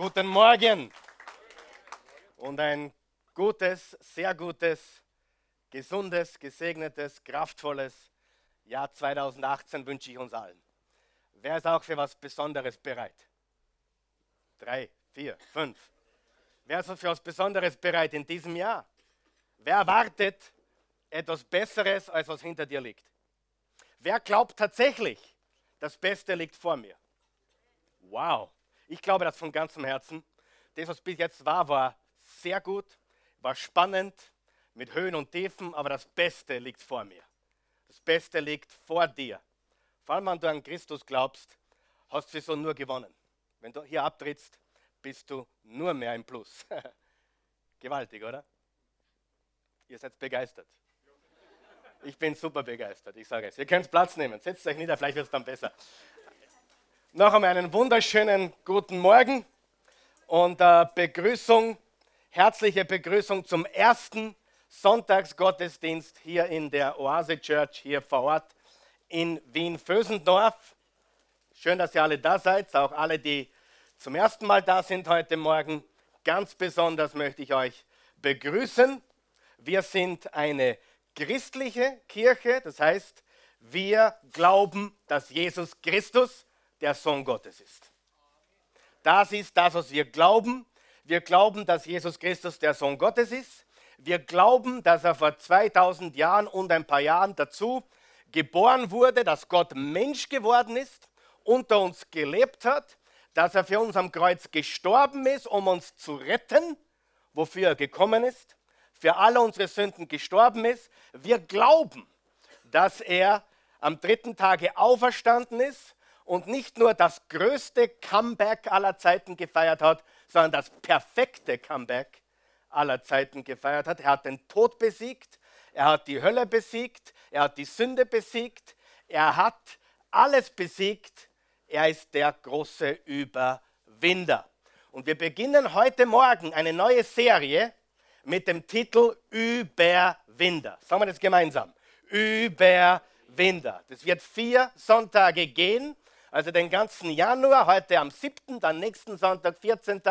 Guten Morgen und ein gutes, sehr gutes, gesundes, gesegnetes, kraftvolles Jahr 2018 wünsche ich uns allen. Wer ist auch für was Besonderes bereit? Drei, vier, fünf. Wer ist für was Besonderes bereit in diesem Jahr? Wer erwartet etwas Besseres, als was hinter dir liegt? Wer glaubt tatsächlich, das Beste liegt vor mir? Wow. Ich glaube das von ganzem Herzen. Das, was bis jetzt war, war sehr gut, war spannend, mit Höhen und Tiefen, aber das Beste liegt vor mir. Das Beste liegt vor dir. Vor allem, wenn du an Christus glaubst, hast du so nur gewonnen. Wenn du hier abtrittst, bist du nur mehr im Plus. Gewaltig, oder? Ihr seid begeistert. Ich bin super begeistert, ich sage es. Ihr könnt Platz nehmen, setzt euch nieder, vielleicht wird es dann besser. Noch einmal einen wunderschönen guten Morgen und äh, Begrüßung, herzliche Begrüßung zum ersten Sonntagsgottesdienst hier in der Oase Church hier vor Ort in Wien-Vösendorf. Schön, dass ihr alle da seid, auch alle, die zum ersten Mal da sind heute Morgen. Ganz besonders möchte ich euch begrüßen. Wir sind eine christliche Kirche, das heißt, wir glauben, dass Jesus Christus der Sohn Gottes ist. Das ist das, was wir glauben. Wir glauben, dass Jesus Christus der Sohn Gottes ist. Wir glauben, dass er vor 2000 Jahren und ein paar Jahren dazu geboren wurde, dass Gott Mensch geworden ist, unter uns gelebt hat, dass er für uns am Kreuz gestorben ist, um uns zu retten, wofür er gekommen ist, für alle unsere Sünden gestorben ist. Wir glauben, dass er am dritten Tage auferstanden ist und nicht nur das größte Comeback aller Zeiten gefeiert hat, sondern das perfekte Comeback aller Zeiten gefeiert hat. Er hat den Tod besiegt, er hat die Hölle besiegt, er hat die Sünde besiegt, er hat alles besiegt. Er ist der große Überwinder. Und wir beginnen heute Morgen eine neue Serie mit dem Titel Überwinder. Sagen wir das gemeinsam. Überwinder. Das wird vier Sonntage gehen also den ganzen Januar, heute am 7., dann nächsten Sonntag, 14.,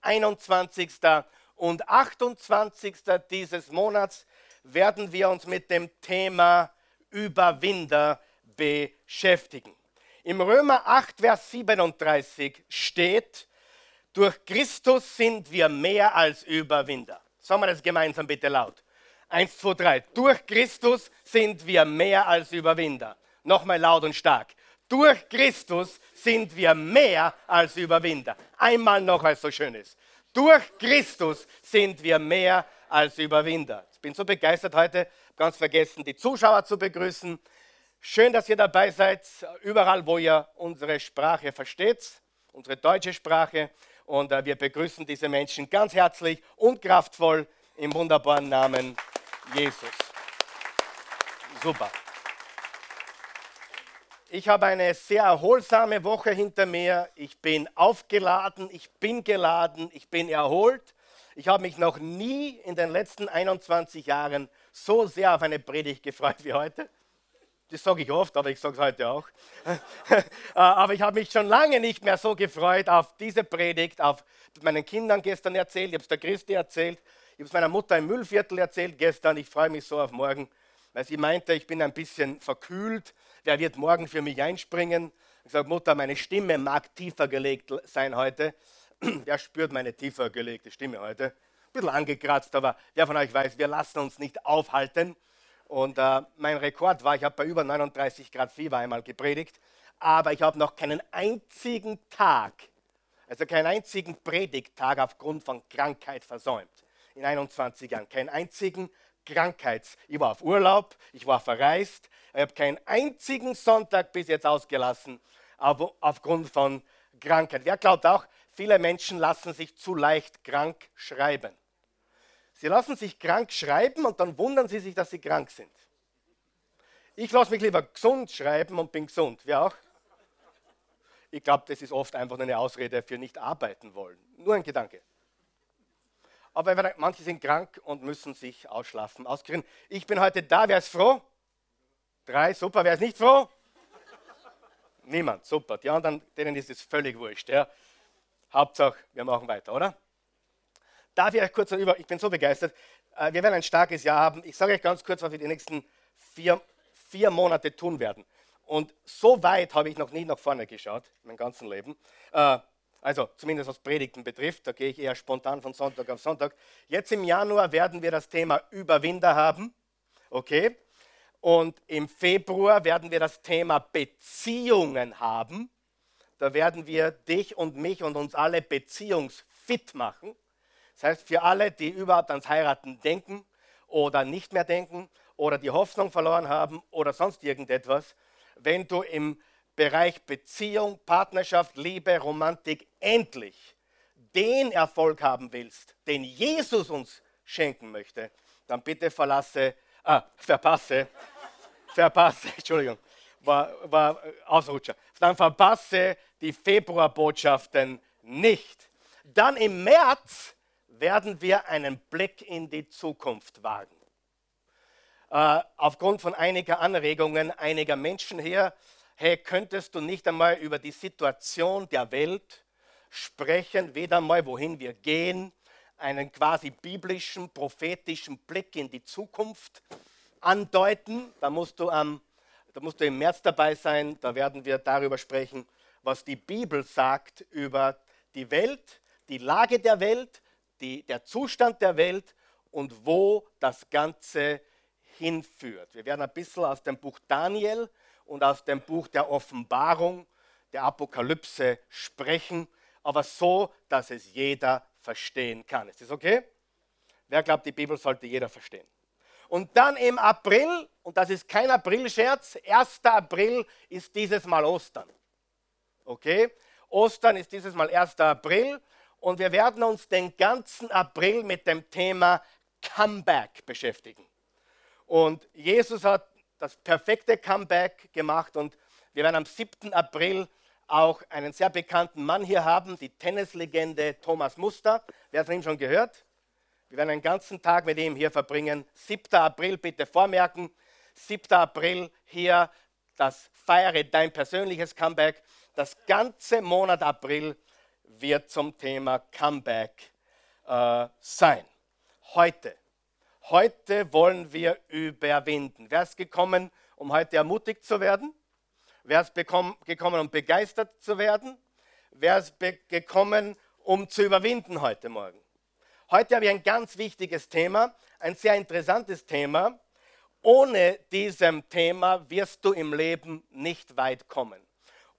21. und 28. dieses Monats werden wir uns mit dem Thema Überwinder beschäftigen. Im Römer 8, Vers 37 steht, durch Christus sind wir mehr als Überwinder. Sagen wir das gemeinsam bitte laut. Eins, zwei, drei. Durch Christus sind wir mehr als Überwinder. Nochmal laut und stark. Durch Christus sind wir mehr als Überwinder. Einmal noch, weil es so schön ist. Durch Christus sind wir mehr als Überwinder. Ich bin so begeistert heute, ganz vergessen, die Zuschauer zu begrüßen. Schön, dass ihr dabei seid, überall, wo ihr unsere Sprache versteht, unsere deutsche Sprache. Und äh, wir begrüßen diese Menschen ganz herzlich und kraftvoll im wunderbaren Namen Jesus. Super. Ich habe eine sehr erholsame Woche hinter mir. Ich bin aufgeladen, ich bin geladen, ich bin erholt. Ich habe mich noch nie in den letzten 21 Jahren so sehr auf eine Predigt gefreut wie heute. Das sage ich oft, aber ich sage es heute auch. Äh, aber ich habe mich schon lange nicht mehr so gefreut auf diese Predigt, auf meinen Kindern gestern erzählt, ich habe es der Christi erzählt, ich habe es meiner Mutter im Müllviertel erzählt gestern. Ich freue mich so auf morgen, weil sie meinte, ich bin ein bisschen verkühlt wer wird morgen für mich einspringen? Ich sage, Mutter, meine Stimme mag tiefer gelegt sein heute. Wer spürt meine tiefer gelegte Stimme heute? Ein bisschen angekratzt, aber wer von euch weiß, wir lassen uns nicht aufhalten. Und äh, mein Rekord war, ich habe bei über 39 Grad Fieber einmal gepredigt, aber ich habe noch keinen einzigen Tag, also keinen einzigen Predigttag aufgrund von Krankheit versäumt. In 21 Jahren. Keinen einzigen Krankheits. Ich war auf Urlaub, ich war verreist, ich habe keinen einzigen Sonntag bis jetzt ausgelassen, aber aufgrund von Krankheit. Wer glaubt auch, viele Menschen lassen sich zu leicht krank schreiben. Sie lassen sich krank schreiben und dann wundern sie sich, dass sie krank sind. Ich lasse mich lieber gesund schreiben und bin gesund. Wer auch? Ich glaube, das ist oft einfach eine Ausrede für nicht arbeiten wollen. Nur ein Gedanke. Aber manche sind krank und müssen sich ausschlafen, auskurieren. Ich bin heute da, wer ist froh? Drei, super. Wer ist nicht froh? Niemand, super. Die anderen, denen ist es völlig wurscht. Ja. Hauptsache, wir machen weiter, oder? Darf ich euch kurz über, ich bin so begeistert, äh, wir werden ein starkes Jahr haben. Ich sage euch ganz kurz, was wir die nächsten vier, vier Monate tun werden. Und so weit habe ich noch nie nach vorne geschaut, mein ganzes Leben. Also zumindest was Predigten betrifft, da gehe ich eher spontan von Sonntag auf Sonntag. Jetzt im Januar werden wir das Thema Überwinder haben. Okay? Und im Februar werden wir das Thema Beziehungen haben. Da werden wir dich und mich und uns alle beziehungsfit machen. Das heißt, für alle, die überhaupt ans Heiraten denken oder nicht mehr denken oder die Hoffnung verloren haben oder sonst irgendetwas, wenn du im Bereich Beziehung, Partnerschaft, Liebe, Romantik endlich den Erfolg haben willst, den Jesus uns schenken möchte, dann bitte verlasse ah, verpasse, verpasse, Entschuldigung, war, war Ausrutscher. Dann verpasse die Februarbotschaften nicht. Dann im März werden wir einen Blick in die Zukunft wagen. Äh, aufgrund von einiger Anregungen einiger Menschen hier, hey, könntest du nicht einmal über die Situation der Welt sprechen, weder mal, wohin wir gehen, einen quasi biblischen, prophetischen Blick in die Zukunft andeuten. Da musst du, am, da musst du im März dabei sein. Da werden wir darüber sprechen, was die Bibel sagt über die Welt, die Lage der Welt, die, der Zustand der Welt und wo das Ganze hinführt. Wir werden ein bisschen aus dem Buch Daniel und aus dem Buch der Offenbarung, der Apokalypse sprechen, aber so, dass es jeder verstehen kann. Ist das okay? Wer glaubt, die Bibel sollte jeder verstehen? Und dann im April, und das ist kein Aprilscherz, 1. April ist dieses Mal Ostern. Okay? Ostern ist dieses Mal 1. April und wir werden uns den ganzen April mit dem Thema Comeback beschäftigen. Und Jesus hat das perfekte Comeback gemacht und wir werden am 7. April auch einen sehr bekannten Mann hier haben, die Tennislegende Thomas Muster. Wer hat von ihm schon gehört? Wir werden einen ganzen Tag mit ihm hier verbringen. 7. April, bitte vormerken. 7. April hier, das feiere dein persönliches Comeback. Das ganze Monat April wird zum Thema Comeback äh, sein. Heute, heute wollen wir überwinden. Wer ist gekommen, um heute ermutigt zu werden? Wer ist gekommen, um begeistert zu werden? Wer ist gekommen, um zu überwinden heute Morgen? Heute habe ich ein ganz wichtiges Thema, ein sehr interessantes Thema. Ohne diesem Thema wirst du im Leben nicht weit kommen.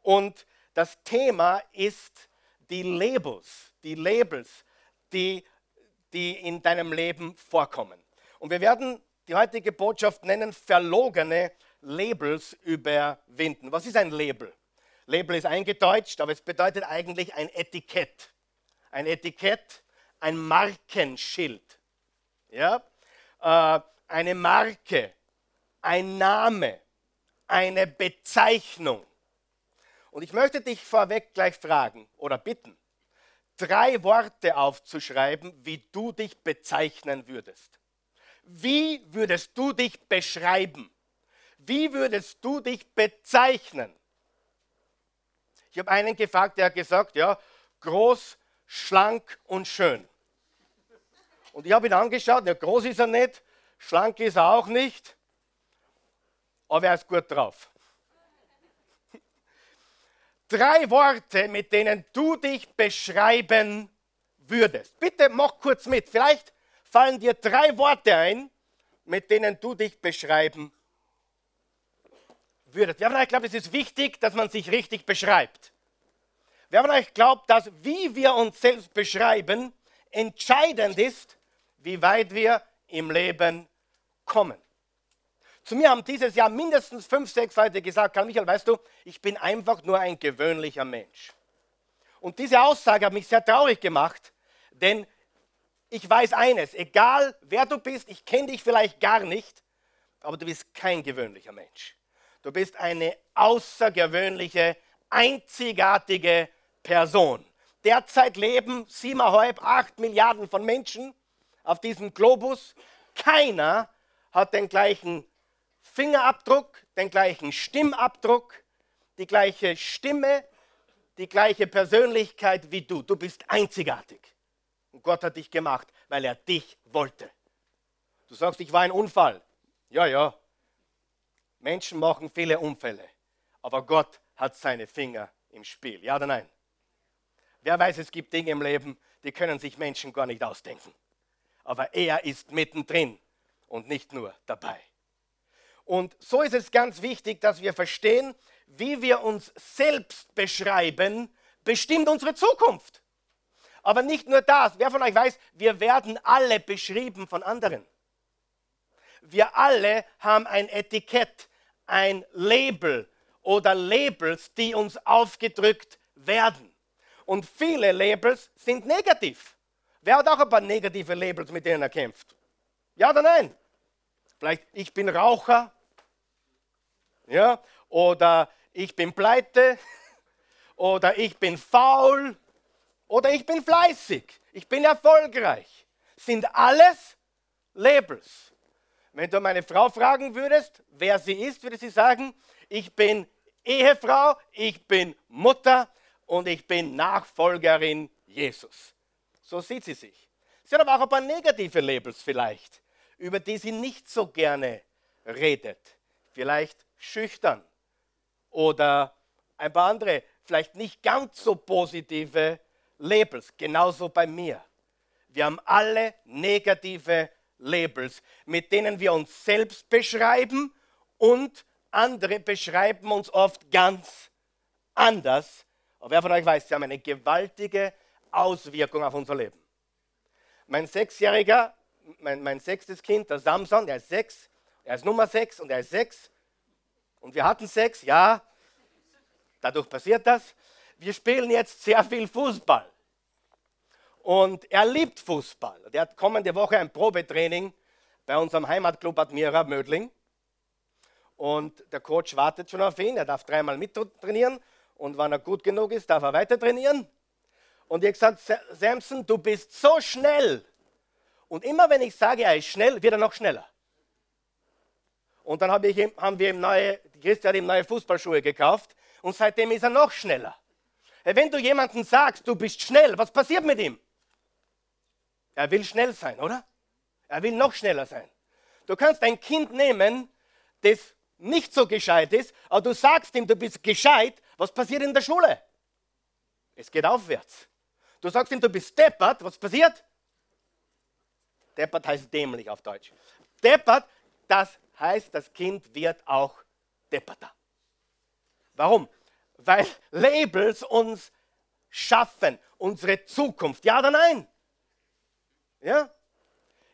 Und das Thema ist die Labels, die Labels, die, die in deinem Leben vorkommen. Und wir werden die heutige Botschaft nennen verlogene Labels überwinden. Was ist ein Label? Label ist eingedeutscht, aber es bedeutet eigentlich ein Etikett. Ein Etikett, ein Markenschild. Ja? Äh, eine Marke, ein Name, eine Bezeichnung. Und ich möchte dich vorweg gleich fragen oder bitten, drei Worte aufzuschreiben, wie du dich bezeichnen würdest. Wie würdest du dich beschreiben? Wie würdest du dich bezeichnen? Ich habe einen gefragt, der hat gesagt, ja, groß, schlank und schön. Und ich habe ihn angeschaut, ja, groß ist er nicht, schlank ist er auch nicht, aber er ist gut drauf. Drei Worte, mit denen du dich beschreiben würdest. Bitte mach kurz mit. Vielleicht fallen dir drei Worte ein, mit denen du dich beschreiben würdet. Wer von euch glaubt, es ist wichtig, dass man sich richtig beschreibt? Wer von euch glaubt, dass wie wir uns selbst beschreiben, entscheidend ist, wie weit wir im Leben kommen? Zu mir haben dieses Jahr mindestens fünf, sechs Leute gesagt, Karl Michael, weißt du, ich bin einfach nur ein gewöhnlicher Mensch. Und diese Aussage hat mich sehr traurig gemacht, denn ich weiß eines, egal wer du bist, ich kenne dich vielleicht gar nicht, aber du bist kein gewöhnlicher Mensch. Du bist eine außergewöhnliche, einzigartige Person. Derzeit leben siebeneinhalb, acht Milliarden von Menschen auf diesem Globus. Keiner hat den gleichen Fingerabdruck, den gleichen Stimmabdruck, die gleiche Stimme, die gleiche Persönlichkeit wie du. Du bist einzigartig. Und Gott hat dich gemacht, weil er dich wollte. Du sagst, ich war ein Unfall. Ja, ja. Menschen machen viele Unfälle. Aber Gott hat seine Finger im Spiel. Ja oder nein? Wer weiß, es gibt Dinge im Leben, die können sich Menschen gar nicht ausdenken. Aber er ist mittendrin und nicht nur dabei. Und so ist es ganz wichtig, dass wir verstehen, wie wir uns selbst beschreiben, bestimmt unsere Zukunft. Aber nicht nur das. Wer von euch weiß, wir werden alle beschrieben von anderen. Wir alle haben ein Etikett, ein Label oder Labels, die uns aufgedrückt werden. Und viele Labels sind negativ. Wer hat auch ein paar negative Labels, mit denen er kämpft? Ja oder nein? Vielleicht, ich bin Raucher. Ja, oder ich bin pleite. Oder ich bin faul. Oder ich bin fleißig. Ich bin erfolgreich. Sind alles Labels. Wenn du meine Frau fragen würdest, wer sie ist, würde sie sagen, ich bin Ehefrau, ich bin Mutter und ich bin Nachfolgerin Jesus. So sieht sie sich. Sie hat aber auch ein paar negative Labels vielleicht, über die sie nicht so gerne redet. Vielleicht schüchtern oder ein paar andere, vielleicht nicht ganz so positive Labels. Genauso bei mir. Wir haben alle negative Labels, mit denen wir uns selbst beschreiben und andere beschreiben uns oft ganz anders. Aber wer von euch weiß, sie haben eine gewaltige Auswirkung auf unser Leben. Mein Sechsjähriger, mein, mein sechstes Kind, der Samson, der ist sechs, er ist Nummer sechs und er ist sechs. Und wir hatten sechs, ja, dadurch passiert das. Wir spielen jetzt sehr viel Fußball. Und er liebt Fußball. Der hat kommende Woche ein Probetraining bei unserem Heimatclub Admira Mödling. Und der Coach wartet schon auf ihn. Er darf dreimal mittrainieren. Und wenn er gut genug ist, darf er weiter trainieren. Und ich habe gesagt, Samson, du bist so schnell. Und immer wenn ich sage, er ist schnell, wird er noch schneller. Und dann hab ich haben wir ihm neue, Christi hat ihm neue Fußballschuhe gekauft und seitdem ist er noch schneller. Wenn du jemandem sagst, du bist schnell, was passiert mit ihm? Er will schnell sein, oder? Er will noch schneller sein. Du kannst ein Kind nehmen, das nicht so gescheit ist, aber du sagst ihm, du bist gescheit, was passiert in der Schule? Es geht aufwärts. Du sagst ihm, du bist deppert, was passiert? Deppert heißt dämlich auf Deutsch. Deppert, das heißt, das Kind wird auch depperter. Warum? Weil Labels uns schaffen, unsere Zukunft. Ja oder nein? Ja?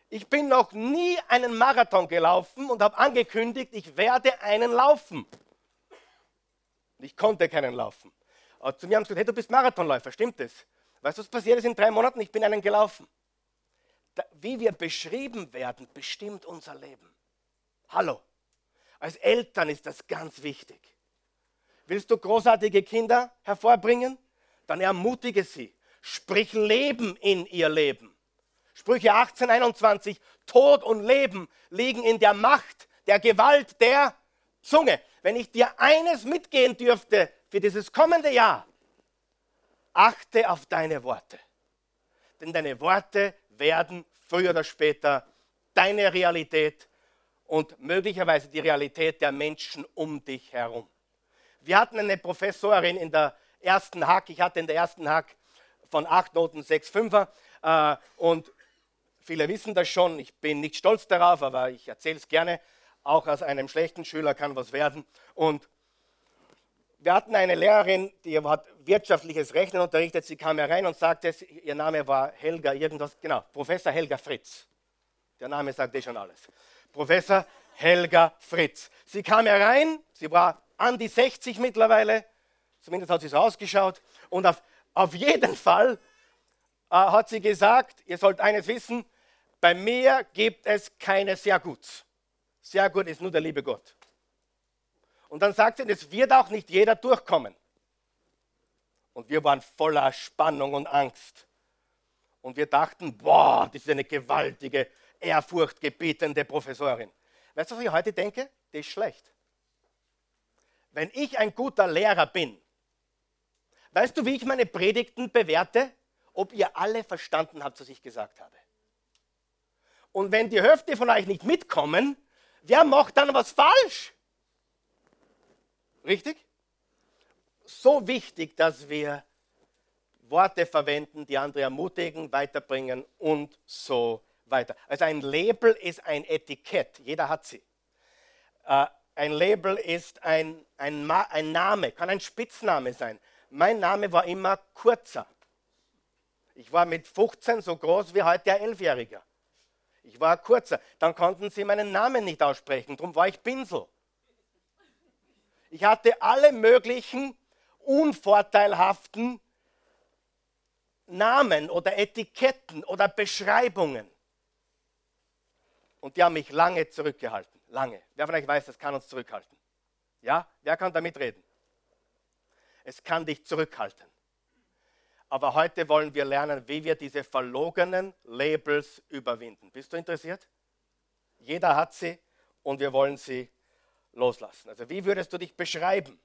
Ich bin noch nie einen Marathon gelaufen und habe angekündigt, ich werde einen laufen. Ich konnte keinen laufen. Aber zu mir haben sie gesagt, hey, du bist Marathonläufer, stimmt das? Weißt du, was passiert ist in drei Monaten? Ich bin einen gelaufen. Da, wie wir beschrieben werden, bestimmt unser Leben. Hallo. Als Eltern ist das ganz wichtig. Willst du großartige Kinder hervorbringen? Dann ermutige sie. Sprich Leben in ihr Leben. Sprüche 18, 21. Tod und Leben liegen in der Macht, der Gewalt der Zunge. Wenn ich dir eines mitgehen dürfte für dieses kommende Jahr, achte auf deine Worte. Denn deine Worte werden früher oder später deine Realität und möglicherweise die Realität der Menschen um dich herum. Wir hatten eine Professorin in der ersten Hack, ich hatte in der ersten Hack von acht Noten sechs Fünfer äh, und viele wissen das schon, ich bin nicht stolz darauf, aber ich erzähle es gerne, auch aus einem schlechten Schüler kann was werden und wir hatten eine Lehrerin, die hat wirtschaftliches Rechnen unterrichtet. Sie kam herein und sagte, ihr Name war Helga, irgendwas, genau, Professor Helga Fritz. Der Name sagt eh schon alles. Professor Helga Fritz. Sie kam herein, sie war an die 60 mittlerweile, zumindest hat sie so ausgeschaut. Und auf, auf jeden Fall äh, hat sie gesagt, ihr sollt eines wissen, bei mir gibt es keine sehr gut. Sehr gut ist nur der liebe Gott. Und dann sagt sie, es wird auch nicht jeder durchkommen. Und wir waren voller Spannung und Angst. Und wir dachten, boah, das ist eine gewaltige, ehrfurchtgebietende Professorin. Weißt du, was ich heute denke? Das ist schlecht. Wenn ich ein guter Lehrer bin, Weißt du, wie ich meine Predigten bewerte? Ob ihr alle verstanden habt, was ich gesagt habe. Und wenn die Hälfte von euch nicht mitkommen, wer macht dann was falsch? Richtig? So wichtig, dass wir Worte verwenden, die andere ermutigen, weiterbringen und so weiter. Also ein Label ist ein Etikett, jeder hat sie. Ein Label ist ein, ein, ein Name, kann ein Spitzname sein. Mein Name war immer kurzer. Ich war mit 15 so groß wie heute ein Elfjähriger. Ich war kurzer. Dann konnten sie meinen Namen nicht aussprechen, darum war ich Pinsel. Ich hatte alle möglichen unvorteilhaften Namen oder Etiketten oder Beschreibungen. Und die haben mich lange zurückgehalten. Lange. Wer von euch weiß, das kann uns zurückhalten? Ja? Wer kann damit reden? Es kann dich zurückhalten. Aber heute wollen wir lernen, wie wir diese verlogenen Labels überwinden. Bist du interessiert? Jeder hat sie und wir wollen sie loslassen. Also wie würdest du dich beschreiben?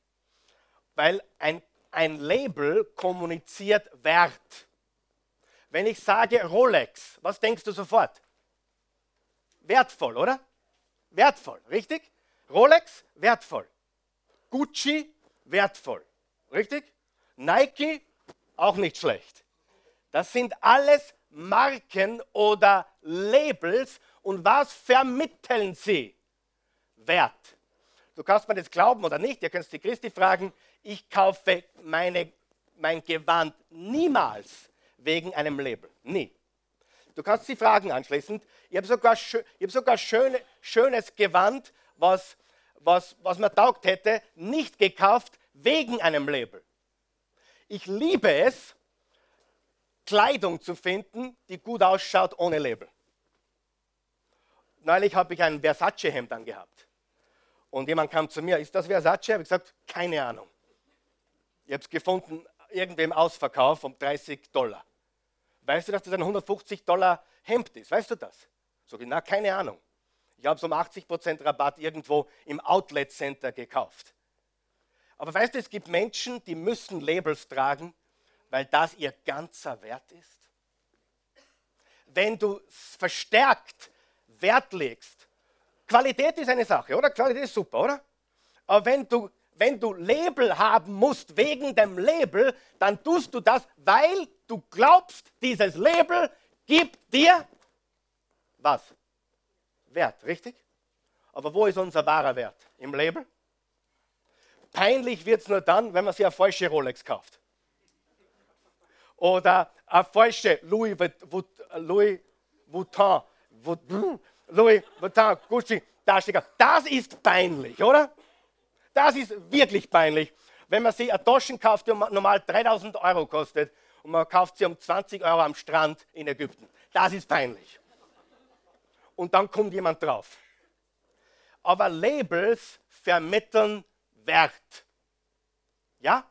Weil ein, ein Label kommuniziert Wert. Wenn ich sage Rolex, was denkst du sofort? Wertvoll, oder? Wertvoll, richtig? Rolex, wertvoll. Gucci, wertvoll. Richtig? Nike, auch nicht schlecht. Das sind alles Marken oder Labels. Und was vermitteln sie? Wert. Du kannst mir das glauben oder nicht. Ihr könnt die Christi fragen. Ich kaufe meine, mein Gewand niemals wegen einem Label. Nie. Du kannst sie fragen anschließend. Ich habe sogar, ich hab sogar schöne, schönes Gewand, was, was, was mir taugt hätte, nicht gekauft wegen einem Label. Ich liebe es, Kleidung zu finden, die gut ausschaut ohne Label. Neulich habe ich ein Versace-Hemd angehabt. Und jemand kam zu mir, ist das Versace? Ich habe gesagt, keine Ahnung. Ich habe es gefunden, irgendwem Ausverkauf um 30 Dollar. Weißt du, dass das ein 150 Dollar Hemd ist? Weißt du das? So, na, keine Ahnung. Ich habe es um 80% Rabatt irgendwo im Outlet Center gekauft. Aber weißt du, es gibt Menschen, die müssen Labels tragen, weil das ihr ganzer Wert ist. Wenn du verstärkt Wert legst, Qualität ist eine Sache, oder? Qualität ist super, oder? Aber wenn du, wenn du Label haben musst wegen dem Label, dann tust du das, weil du glaubst, dieses Label gibt dir was? Wert, richtig? Aber wo ist unser wahrer Wert? Im Label? Peinlich wird es nur dann, wenn man sich eine falsche Rolex kauft. Oder eine falsche Louis, Louis Vuitton, Louis Vuitton, Gucci Tasche. Das ist peinlich, oder? Das ist wirklich peinlich. Wenn man sich eine Taschen kauft, die normal 3000 Euro kostet und man kauft sie um 20 Euro am Strand in Ägypten. Das ist peinlich. Und dann kommt jemand drauf. Aber Labels vermitteln Wert. Ja?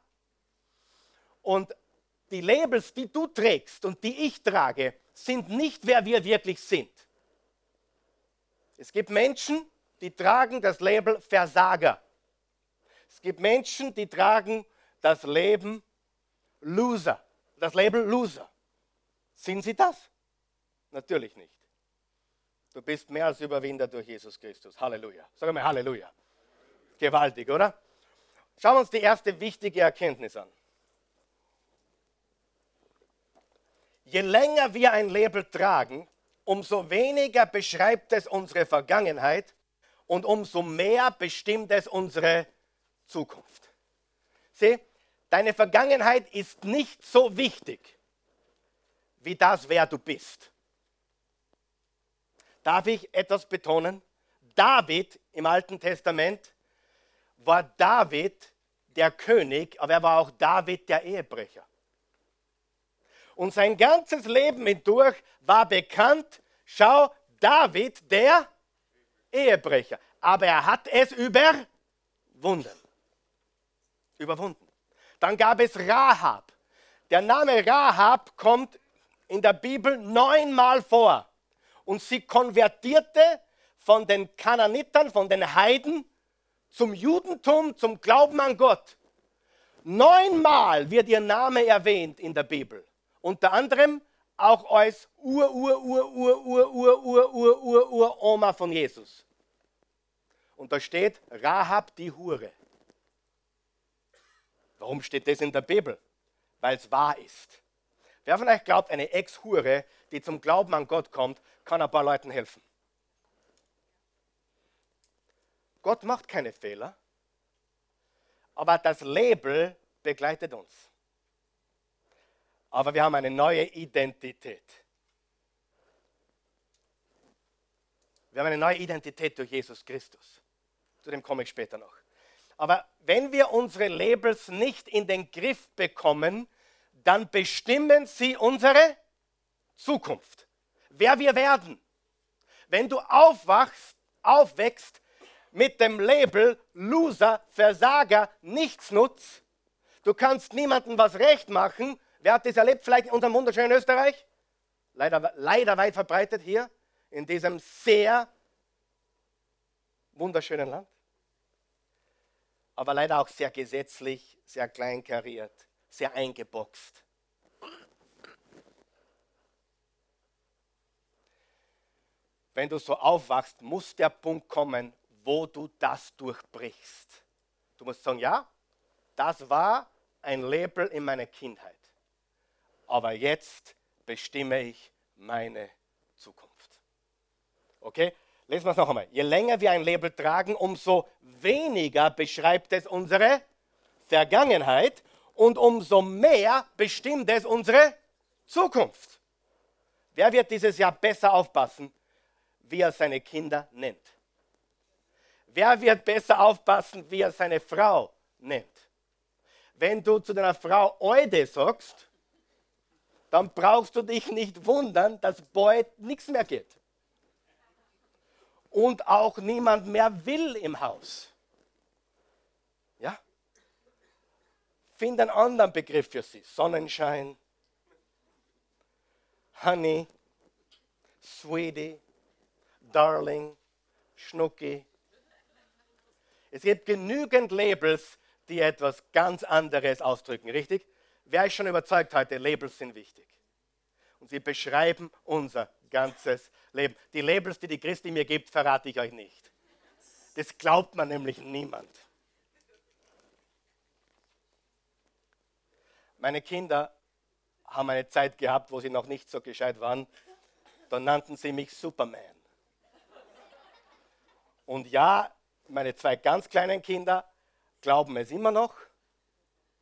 Und die Labels, die du trägst und die ich trage, sind nicht, wer wir wirklich sind. Es gibt Menschen, die tragen das Label Versager. Es gibt Menschen, die tragen das Leben Loser. Das Label Loser. Sind sie das? Natürlich nicht. Du bist mehr als Überwinder durch Jesus Christus. Halleluja. Sag mal Halleluja. Gewaltig, oder? Schauen wir uns die erste wichtige Erkenntnis an. Je länger wir ein Label tragen, umso weniger beschreibt es unsere Vergangenheit und umso mehr bestimmt es unsere Zukunft. Sieh, deine Vergangenheit ist nicht so wichtig wie das, wer du bist. Darf ich etwas betonen? David im Alten Testament war David der König, aber er war auch David der Ehebrecher. Und sein ganzes Leben hindurch war bekannt, schau, David der Ehebrecher. Aber er hat es überwunden. Überwunden. Dann gab es Rahab. Der Name Rahab kommt in der Bibel neunmal vor. Und sie konvertierte von den Kananitern, von den Heiden zum Judentum, zum Glauben an Gott. Neunmal wird ihr Name erwähnt in der Bibel. Unter anderem auch als Ur, Ur, Ur, Ur, Ur, Ur, Ur, Ur, Ur, Ur, Oma von Jesus. Und da steht Rahab die Hure. Warum steht das in der Bibel? Weil es wahr ist. Wer von euch glaubt, eine Ex-Hure, die zum Glauben an Gott kommt, kann ein paar Leuten helfen? Gott macht keine Fehler, aber das Label begleitet uns. Aber wir haben eine neue Identität. Wir haben eine neue Identität durch Jesus Christus. Zu dem komme ich später noch. Aber wenn wir unsere Labels nicht in den Griff bekommen, dann bestimmen sie unsere Zukunft. Wer wir werden. Wenn du aufwachst, aufwächst mit dem Label Loser, Versager, Nichtsnutz, du kannst niemandem was recht machen. Wer hat das erlebt? Vielleicht in unserem wunderschönen Österreich? Leider, leider weit verbreitet hier, in diesem sehr wunderschönen Land aber leider auch sehr gesetzlich, sehr kleinkariert, sehr eingeboxt. Wenn du so aufwachst, muss der Punkt kommen, wo du das durchbrichst. Du musst sagen, ja, das war ein Label in meiner Kindheit, aber jetzt bestimme ich meine Zukunft. Okay? Lesen wir es noch einmal. Je länger wir ein Label tragen, umso weniger beschreibt es unsere Vergangenheit und umso mehr bestimmt es unsere Zukunft. Wer wird dieses Jahr besser aufpassen, wie er seine Kinder nennt? Wer wird besser aufpassen, wie er seine Frau nennt? Wenn du zu deiner Frau Eude sagst, dann brauchst du dich nicht wundern, dass bald nichts mehr geht und auch niemand mehr will im Haus. Ja? Find einen anderen Begriff für sie. Sonnenschein, Honey, Sweetie, Darling, Schnucki. Es gibt genügend Labels, die etwas ganz anderes ausdrücken, richtig? Wer ist schon überzeugt heute, Labels sind wichtig. Und sie beschreiben unser ganzes Leben. Die Labels, die die Christi mir gibt, verrate ich euch nicht. Das glaubt man nämlich niemand. Meine Kinder haben eine Zeit gehabt, wo sie noch nicht so gescheit waren. Da nannten sie mich Superman. Und ja, meine zwei ganz kleinen Kinder glauben es immer noch.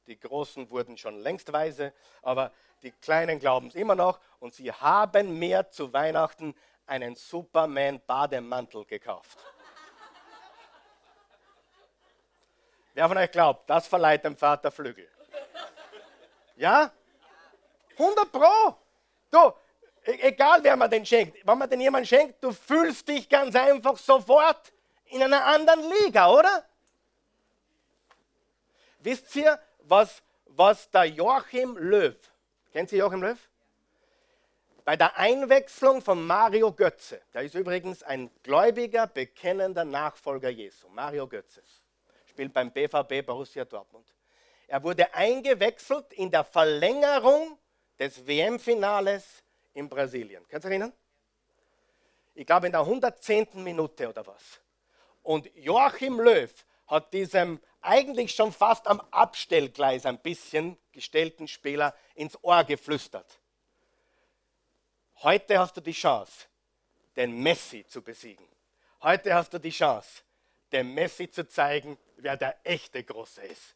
Die Großen wurden schon längst weise, aber die Kleinen glauben es immer noch. Und sie haben mir zu Weihnachten einen Superman-Bademantel gekauft. Wer von euch glaubt, das verleiht dem Vater Flügel? Ja? 100 Pro. Du, e-, egal wer man den schenkt, wenn man den jemand schenkt, du fühlst dich ganz einfach sofort in einer anderen Liga, oder? Wisst ihr, was, was der Joachim Löw, kennt ihr Joachim Löw? Bei der Einwechslung von Mario Götze, der ist übrigens ein gläubiger, bekennender Nachfolger Jesu, Mario Götze, spielt beim BVB Borussia Dortmund. Er wurde eingewechselt in der Verlängerung des WM-Finales in Brasilien. Kannst du erinnern? Ich glaube in der 110. Minute oder was. Und Joachim Löw hat diesem eigentlich schon fast am Abstellgleis ein bisschen gestellten Spieler ins Ohr geflüstert. Heute hast du die Chance, den Messi zu besiegen. Heute hast du die Chance, dem Messi zu zeigen, wer der echte Große ist.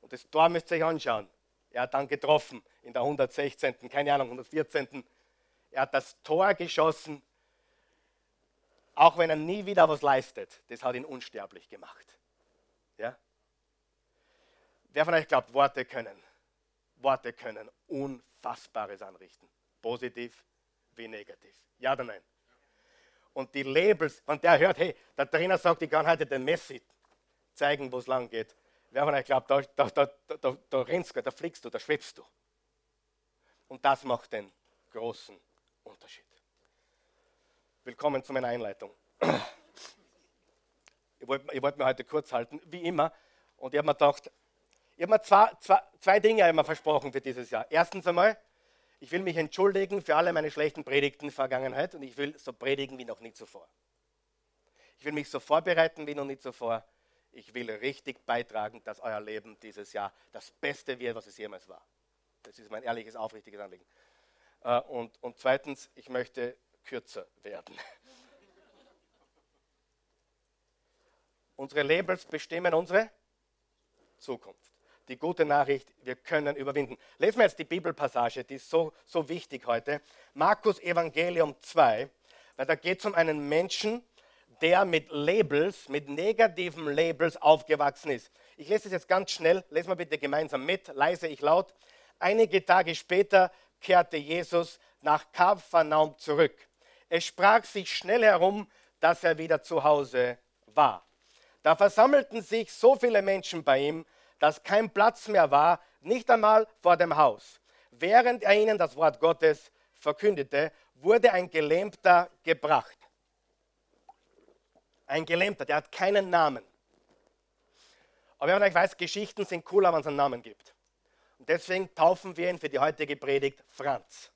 Und das Tor müsst ihr euch anschauen. Er hat dann getroffen in der 116., keine Ahnung, 114. Er hat das Tor geschossen, auch wenn er nie wieder was leistet. Das hat ihn unsterblich gemacht. Ja? Wer von euch glaubt, Worte können, Worte können Unfassbares anrichten positiv wie negativ. Ja oder nein? Und die Labels, wenn der hört, hey, der Trainer sagt, ich kann heute den Messi zeigen, wo es lang geht. Wer von euch glaubt, da, da, da, da, da rennst du, da fliegst du, da schwebst du. Und das macht den großen Unterschied. Willkommen zu meiner Einleitung. Ich wollte wollt mir heute kurz halten, wie immer. Und ich habe mir gedacht, Ich habe mir zwei, zwei, zwei Dinge immer versprochen für dieses Jahr. Erstens einmal, ich will mich entschuldigen für alle meine schlechten Predigten in der Vergangenheit und ich will so predigen wie noch nie zuvor. Ich will mich so vorbereiten wie noch nie zuvor. Ich will richtig beitragen, dass euer Leben dieses Jahr das Beste wird, was es jemals war. Das ist mein ehrliches, aufrichtiges Anliegen. Äh, und, und zweitens, ich möchte kürzer werden. unsere Labels bestimmen unsere Zukunft. Die gute Nachricht, wir können überwinden. Lesen wir jetzt die Bibelpassage, die ist so, so wichtig heute. Markus Evangelium 2, weil da geht es um einen Menschen, der mit Labels, mit negativen Labels aufgewachsen ist. Ich lese es jetzt ganz schnell, lesen wir bitte gemeinsam mit, leise ich laut. Einige Tage später kehrte Jesus nach Kapharnaum zurück. Es sprach sich schnell herum, dass er wieder zu Hause war. Da versammelten sich so viele Menschen bei ihm, dass kein Platz mehr war, nicht einmal vor dem Haus. Während er ihnen das Wort Gottes verkündete, wurde ein Gelähmter gebracht. Ein Gelähmter, der hat keinen Namen. Aber wenn man euch weiß, Geschichten sind cooler, wenn es einen Namen gibt. Und deswegen taufen wir ihn für die heutige Predigt Franz.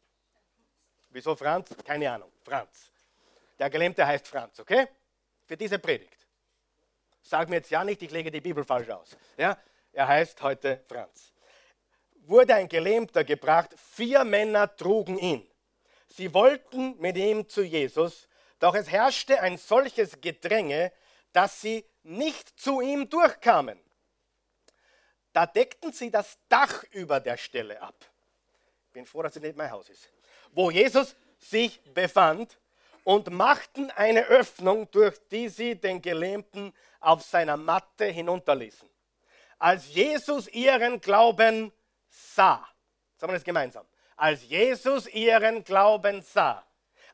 Wieso Franz? Keine Ahnung. Franz. Der Gelähmte heißt Franz, okay? Für diese Predigt. Sag mir jetzt ja nicht, ich lege die Bibel falsch aus. Ja? Er heißt heute Franz. Wurde ein Gelähmter gebracht, vier Männer trugen ihn. Sie wollten mit ihm zu Jesus, doch es herrschte ein solches Gedränge, dass sie nicht zu ihm durchkamen. Da deckten sie das Dach über der Stelle ab. Ich bin froh, dass es nicht mein Haus ist. Wo Jesus sich befand und machten eine Öffnung, durch die sie den Gelähmten auf seiner Matte hinunterließen. Als Jesus ihren Glauben sah, sagen wir das gemeinsam, als Jesus ihren Glauben sah,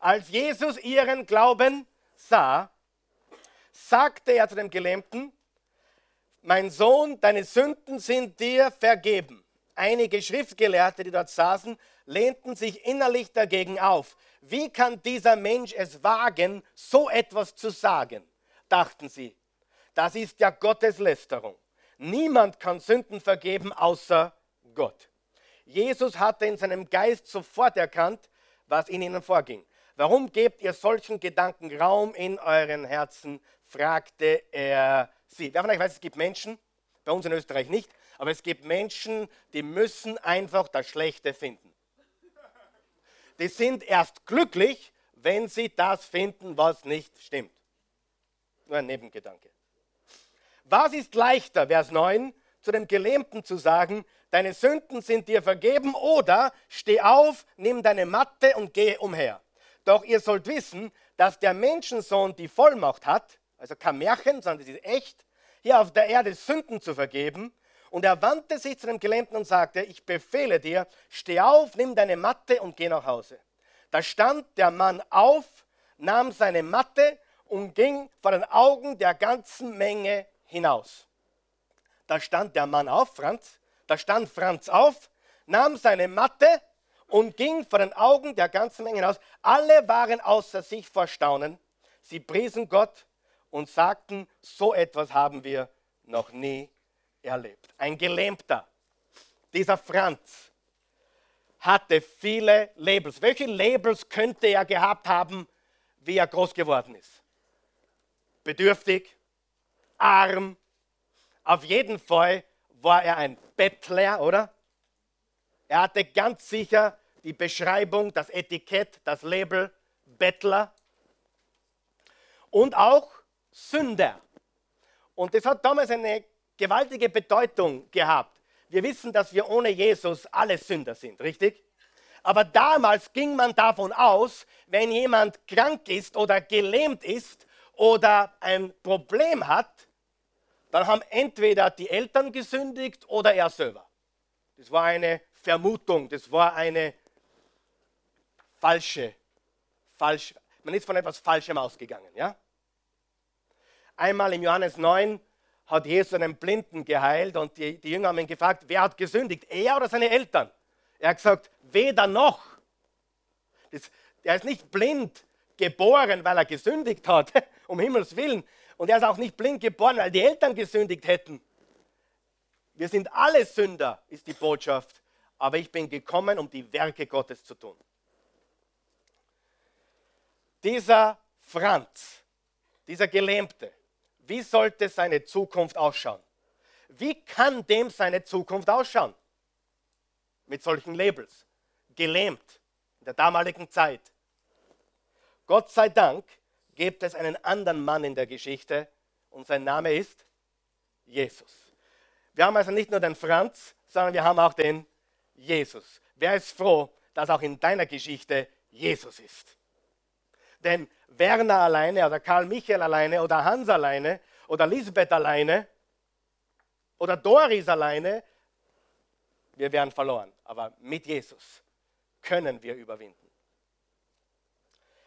als Jesus ihren Glauben sah, sagte er zu dem Gelähmten, mein Sohn, deine Sünden sind dir vergeben. Einige Schriftgelehrte, die dort saßen, lehnten sich innerlich dagegen auf. Wie kann dieser Mensch es wagen, so etwas zu sagen? dachten sie. Das ist ja Gotteslästerung. Niemand kann Sünden vergeben außer Gott. Jesus hatte in seinem Geist sofort erkannt, was in ihnen vorging. Warum gebt ihr solchen Gedanken Raum in euren Herzen? fragte er sie. Wer von euch weiß, es gibt Menschen, bei uns in Österreich nicht, aber es gibt Menschen, die müssen einfach das Schlechte finden. Die sind erst glücklich, wenn sie das finden, was nicht stimmt. Nur ein Nebengedanke. Was ist leichter, Vers 9, zu dem Gelähmten zu sagen, deine Sünden sind dir vergeben oder steh auf, nimm deine Matte und gehe umher. Doch ihr sollt wissen, dass der Menschensohn die Vollmacht hat, also kein Märchen, sondern das ist echt, hier auf der Erde Sünden zu vergeben. Und er wandte sich zu dem Gelähmten und sagte, ich befehle dir, steh auf, nimm deine Matte und geh nach Hause. Da stand der Mann auf, nahm seine Matte und ging vor den Augen der ganzen Menge hinaus. Da stand der Mann auf, Franz, da stand Franz auf, nahm seine Matte und ging vor den Augen der ganzen Menge hinaus. Alle waren außer sich vor Staunen. Sie priesen Gott und sagten, so etwas haben wir noch nie erlebt. Ein Gelähmter, dieser Franz, hatte viele Labels. Welche Labels könnte er gehabt haben, wie er groß geworden ist? Bedürftig, arm. Auf jeden Fall war er ein Bettler, oder? Er hatte ganz sicher die Beschreibung, das Etikett, das Label Bettler. Und auch Sünder. Und das hat damals eine gewaltige Bedeutung gehabt. Wir wissen, dass wir ohne Jesus alle Sünder sind, richtig? Aber damals ging man davon aus, wenn jemand krank ist oder gelähmt ist oder ein Problem hat, dann haben entweder die Eltern gesündigt oder er selber. Das war eine Vermutung, das war eine falsche, falsch, man ist von etwas Falschem ausgegangen, ja? Einmal im Johannes 9 hat Jesus einen Blinden geheilt und die, die Jünger haben ihn gefragt, wer hat gesündigt, er oder seine Eltern? Er hat gesagt, weder noch. Das, er ist nicht blind geboren, weil er gesündigt hat, um Himmels Willen. Und er ist auch nicht blind geboren, weil die Eltern gesündigt hätten. Wir sind alle Sünder, ist die Botschaft, aber ich bin gekommen, um die Werke Gottes zu tun. Dieser Franz, dieser Gelähmte, wie sollte seine Zukunft ausschauen? Wie kann dem seine Zukunft ausschauen? Mit solchen Labels. Gelähmt in der damaligen Zeit. Gott sei Dank gibt es einen anderen Mann in der Geschichte und sein Name ist Jesus. Wir haben also nicht nur den Franz, sondern wir haben auch den Jesus. Wer ist froh, dass auch in deiner Geschichte Jesus ist? Denn Werner alleine oder Karl Michael alleine oder Hans alleine oder Lisbeth alleine oder Doris alleine, wir wären verloren. Aber mit Jesus können wir überwinden.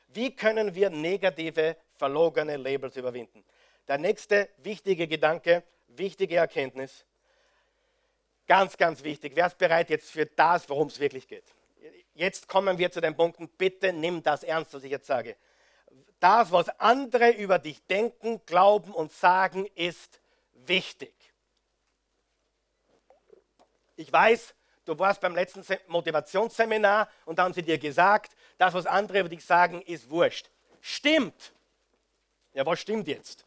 Wie können wir negative, verlogene Labels überwinden? Der nächste wichtige Gedanke, wichtige Erkenntnis, ganz, ganz wichtig. Wer ist bereit jetzt für das, worum es wirklich geht? Jetzt kommen wir zu den Punkten. Bitte nimm das ernst, was ich jetzt sage. Das, was andere über dich denken, glauben und sagen, ist wichtig. Ich weiß, du warst beim letzten Motivationsseminar und da haben sie dir gesagt, das, was andere über dich sagen, ist wurscht. Stimmt. Ja, was stimmt jetzt?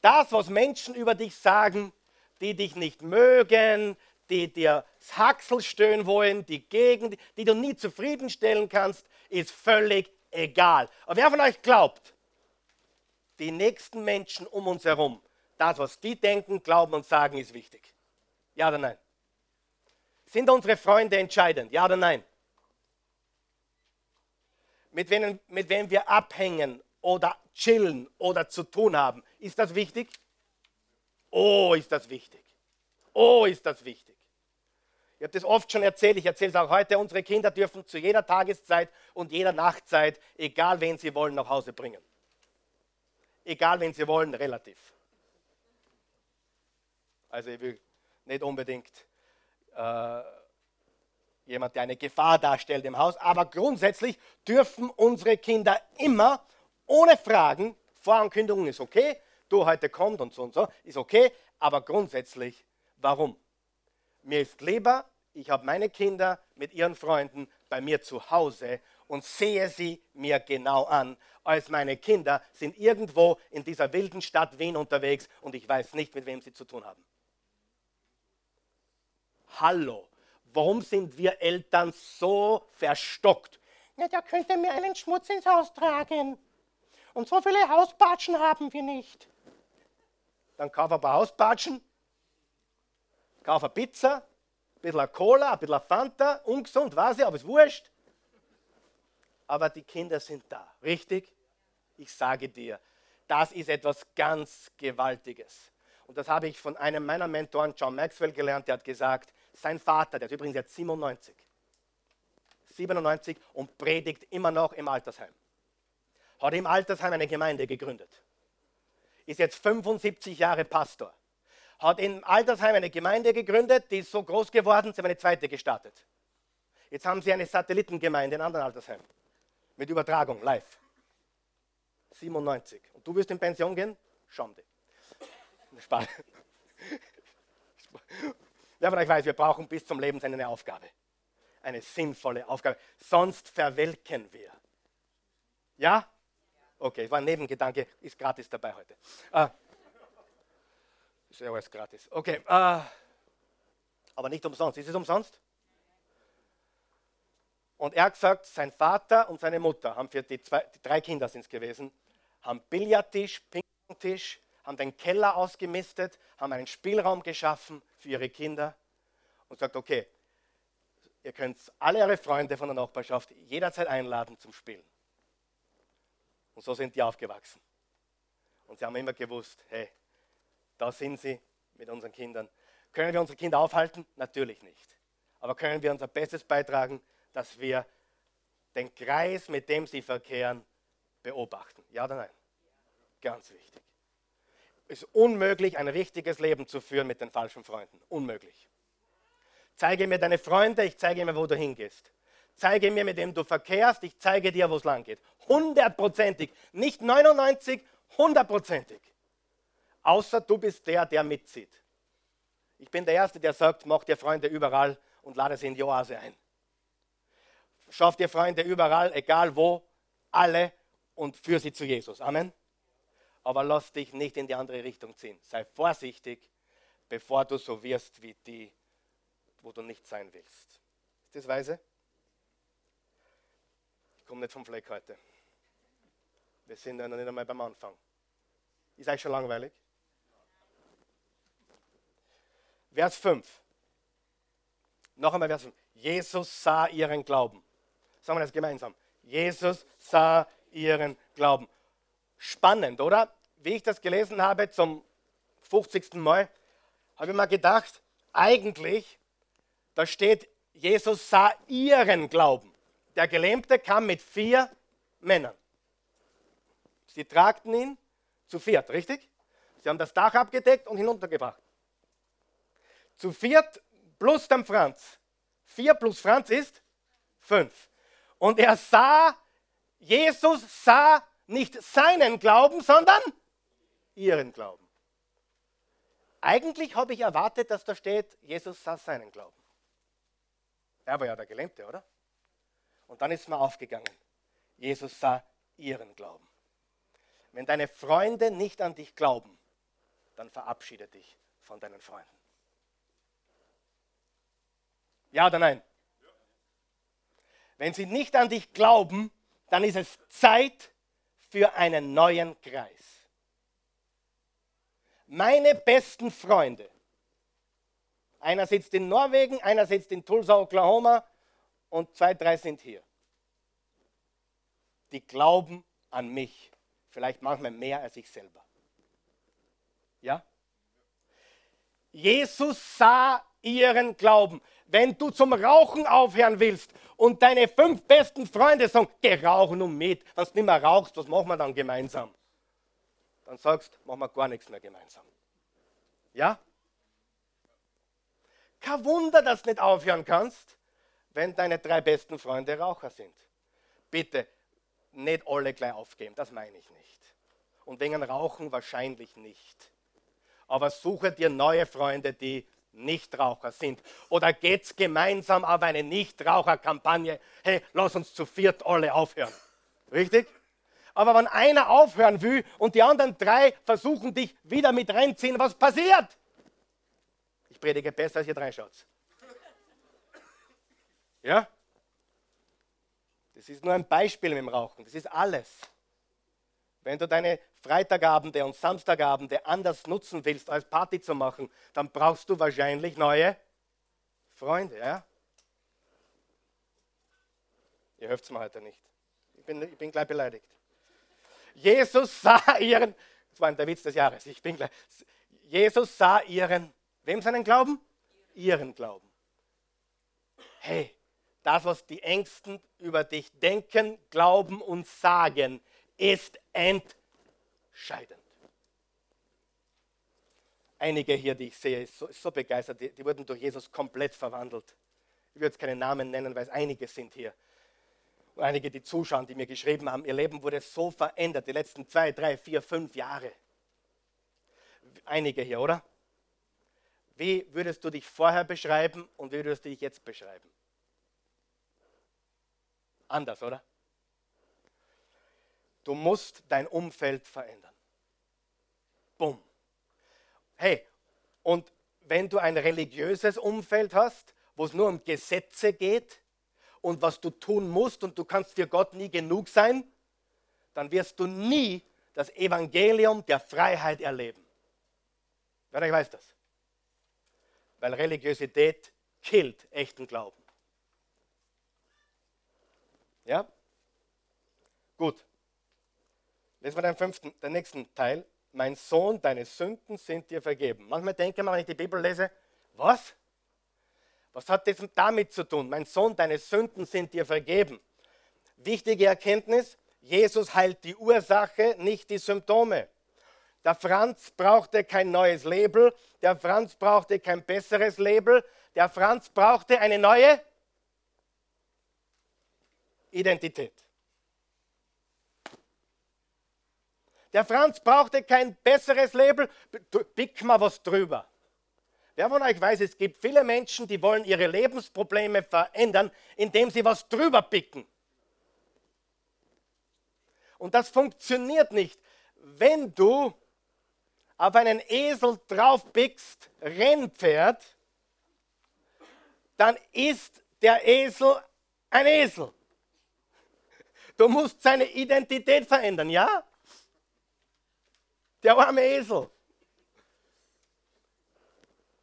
Das, was Menschen über dich sagen, die dich nicht mögen, die dir das Haxel stöhnen wollen, die gegen, die du nie zufriedenstellen kannst, ist völlig egal. Aber wer von euch glaubt, die nächsten Menschen um uns herum, das, was die denken, glauben und sagen, ist wichtig? Ja oder nein? Sind unsere Freunde entscheidend? Ja oder nein? Mit wem, mit wem wir abhängen oder chillen oder zu tun haben, ist das wichtig? Oh, ist das wichtig. Oh, ist das wichtig. Ich habe das oft schon erzählt, ich erzähle es auch heute, unsere Kinder dürfen zu jeder Tageszeit und jeder Nachtzeit, egal wen sie wollen, nach Hause bringen. Egal wen sie wollen, relativ. Also ich will nicht unbedingt äh, jemand, der eine Gefahr darstellt im Haus, aber grundsätzlich dürfen unsere Kinder immer ohne Fragen, Vorankündigung ist okay, du heute kommt und so und so, ist okay, aber grundsätzlich, warum? Mir ist lieber, ich habe meine Kinder mit ihren Freunden bei mir zu Hause und sehe sie mir genau an, als meine Kinder sind irgendwo in dieser wilden Stadt Wien unterwegs und ich weiß nicht, mit wem sie zu tun haben. Hallo, warum sind wir Eltern so verstockt? Ja, der könnte mir einen Schmutz ins Haus tragen. Und so viele Hausbatschen haben wir nicht. Dann kauf ein paar Hausbatschen, kauf eine Pizza, bisschen Cola, ein bisschen Fanta, ungesund, weiß ich, aber ist wurscht. Aber die Kinder sind da, richtig? Ich sage dir, das ist etwas ganz Gewaltiges. Und das habe ich von einem meiner Mentoren, John Maxwell, gelernt. Der hat gesagt, sein Vater, der ist übrigens jetzt 97, 97 und predigt immer noch im Altersheim. Hat im Altersheim eine Gemeinde gegründet. Ist jetzt 75 Jahre Pastor hat im Altersheim eine Gemeinde gegründet, die ist so groß geworden, sie haben eine zweite gestartet. Jetzt haben sie eine Satellitengemeinde in anderen Altersheimen. Mit Übertragung, live. 97. Und du wirst in Pension gehen? Schande. Spaß. Wer von euch weiß, wir brauchen bis zum Lebensende eine Aufgabe. Eine sinnvolle Aufgabe. Sonst verwelken wir. Ja? Okay, war ein Nebengedanke, ist gratis dabei heute. Äh, ist ja alles gratis. Okay, äh, aber nicht umsonst. Ist es umsonst? Und er hat gesagt, sein Vater und seine Mutter haben für die, zwei, die drei Kinder sind es gewesen, haben Billardtisch, Pingpongtisch, haben den Keller ausgemistet, haben einen Spielraum geschaffen für ihre Kinder und sagt, okay, ihr könnt alle eure Freunde von der Nachbarschaft jederzeit einladen zum Spielen. Und so sind die aufgewachsen. Und sie haben immer gewusst, hey, da sind sie mit unseren Kindern. Können wir unsere Kinder aufhalten? Natürlich nicht. Aber können wir unser Bestes beitragen, dass wir den Kreis, mit dem sie verkehren, beobachten? Ja oder nein? Ganz wichtig. Ist unmöglich, ein richtiges Leben zu führen mit den falschen Freunden. Unmöglich. Zeige mir deine Freunde, ich zeige mir, wo du hingehst. Zeige mir, mit wem du verkehrst, ich zeige dir, wo es lang geht. Hundertprozentig. Nicht 99, hundertprozentig außer du bist der, der mitzieht. Ich bin der Erste, der sagt, mach dir Freunde überall und lade sie in die Oase ein. Schaff dir Freunde überall, egal wo, alle und führe sie zu Jesus. Amen. Aber lass dich nicht in die andere Richtung ziehen. Sei vorsichtig, bevor du so wirst wie die, wo du nicht sein willst. Ist das weise? Ich komme nicht vom Fleck heute. Wir sind ja noch nicht einmal beim Anfang. Ist euch schon langweilig? Vers 5. Noch einmal Vers 5. Jesus sah ihren Glauben. Sagen wir das gemeinsam. Jesus sah ihren Glauben. Spannend, oder? Wie ich das gelesen habe zum 50. Mal, habe ich mir gedacht, eigentlich, da steht, Jesus sah ihren Glauben. Der Gelähmte kam mit vier Männern. Sie tragten ihn zu viert, richtig? Sie haben das Dach abgedeckt und hinuntergebracht. Zu viert plus dem Franz. Vier plus Franz ist fünf. Und er sah, Jesus sah nicht seinen Glauben, sondern ihren Glauben. Eigentlich habe ich erwartet, dass da steht, Jesus sah seinen Glauben. Er war ja der Gelähmte, oder? Und dann ist mir aufgegangen, Jesus sah ihren Glauben. Wenn deine Freunde nicht an dich glauben, dann verabschiede dich von deinen Freunden. Ja oder nein? Wenn sie nicht an dich glauben, dann ist es Zeit für einen neuen Kreis. Meine besten Freunde, einer sitzt in Norwegen, einer sitzt in Tulsa, Oklahoma und zwei, drei sind hier. Die glauben an mich, vielleicht manchmal mehr als ich selber. Ja? Jesus sah ihren Glauben. Wenn du zum Rauchen aufhören willst und deine fünf besten Freunde sagen, geh rauchen und mit, wenn du nicht mehr rauchst, was machen wir dann gemeinsam? Dann sagst du, machen wir gar nichts mehr gemeinsam. Ja? Kein Wunder, dass du nicht aufhören kannst, wenn deine drei besten Freunde Raucher sind. Bitte nicht alle gleich aufgeben, das meine ich nicht. Und wegen Rauchen wahrscheinlich nicht. Aber suche dir neue Freunde, die Nichtraucher sind. Oder geht's gemeinsam auf eine Nichtraucherkampagne? Hey, lass uns zu viert alle aufhören. Richtig? Aber wenn einer aufhören will und die anderen drei versuchen dich wieder mit reinziehen, was passiert? Ich predige besser, als ihr drei schaut. Ja? Das ist nur ein Beispiel mit dem Rauchen. Das ist alles. Wenn du deine Freitagabende und Samstagabende anders nutzen willst, als Party zu machen, dann brauchst du wahrscheinlich neue Freunde. Ja? Ihr hört es mir heute nicht. Ich bin, ich bin gleich beleidigt. Jesus sah ihren, das war der Witz des Jahres, ich bin gleich. Jesus sah ihren, wem seinen Glauben? Ihren Glauben. Hey, das, was die Ängsten über dich denken, glauben und sagen, ist entscheidend. Einige hier, die ich sehe, ist so, so begeistert, die, die wurden durch Jesus komplett verwandelt. Ich würde jetzt keine Namen nennen, weil es einige sind hier. Und einige, die zuschauen, die mir geschrieben haben, ihr Leben wurde so verändert, die letzten zwei, drei, vier, fünf Jahre. Einige hier, oder? Wie würdest du dich vorher beschreiben und wie würdest du dich jetzt beschreiben? Anders, oder? Du musst dein Umfeld verändern. Bumm. Hey, und wenn du ein religiöses Umfeld hast, wo es nur um Gesetze geht und was du tun musst und du kannst für Gott nie genug sein, dann wirst du nie das Evangelium der Freiheit erleben. Wer weiß das? Weil Religiosität killt echten Glauben. Ja? Gut. Lesen wir den fünften, den nächsten Teil. Mein Sohn, deine Sünden sind dir vergeben. Manchmal denke man, wenn ich die Bibel lese, was? Was hat das damit zu tun? Mein Sohn, deine Sünden sind dir vergeben. Wichtige Erkenntnis, Jesus heilt die Ursache, nicht die Symptome. Der Franz brauchte kein neues Label, der Franz brauchte kein besseres Label, der Franz brauchte eine neue Identität. Der Franz brauchte kein besseres Label, pick mal was drüber. Wer von euch weiß, es gibt viele Menschen, die wollen ihre Lebensprobleme verändern, indem sie was drüber picken. Und das funktioniert nicht. Wenn du auf einen Esel draufpickst, Rennpferd, dann ist der Esel ein Esel. Du musst seine Identität verändern, ja? Der arme Esel.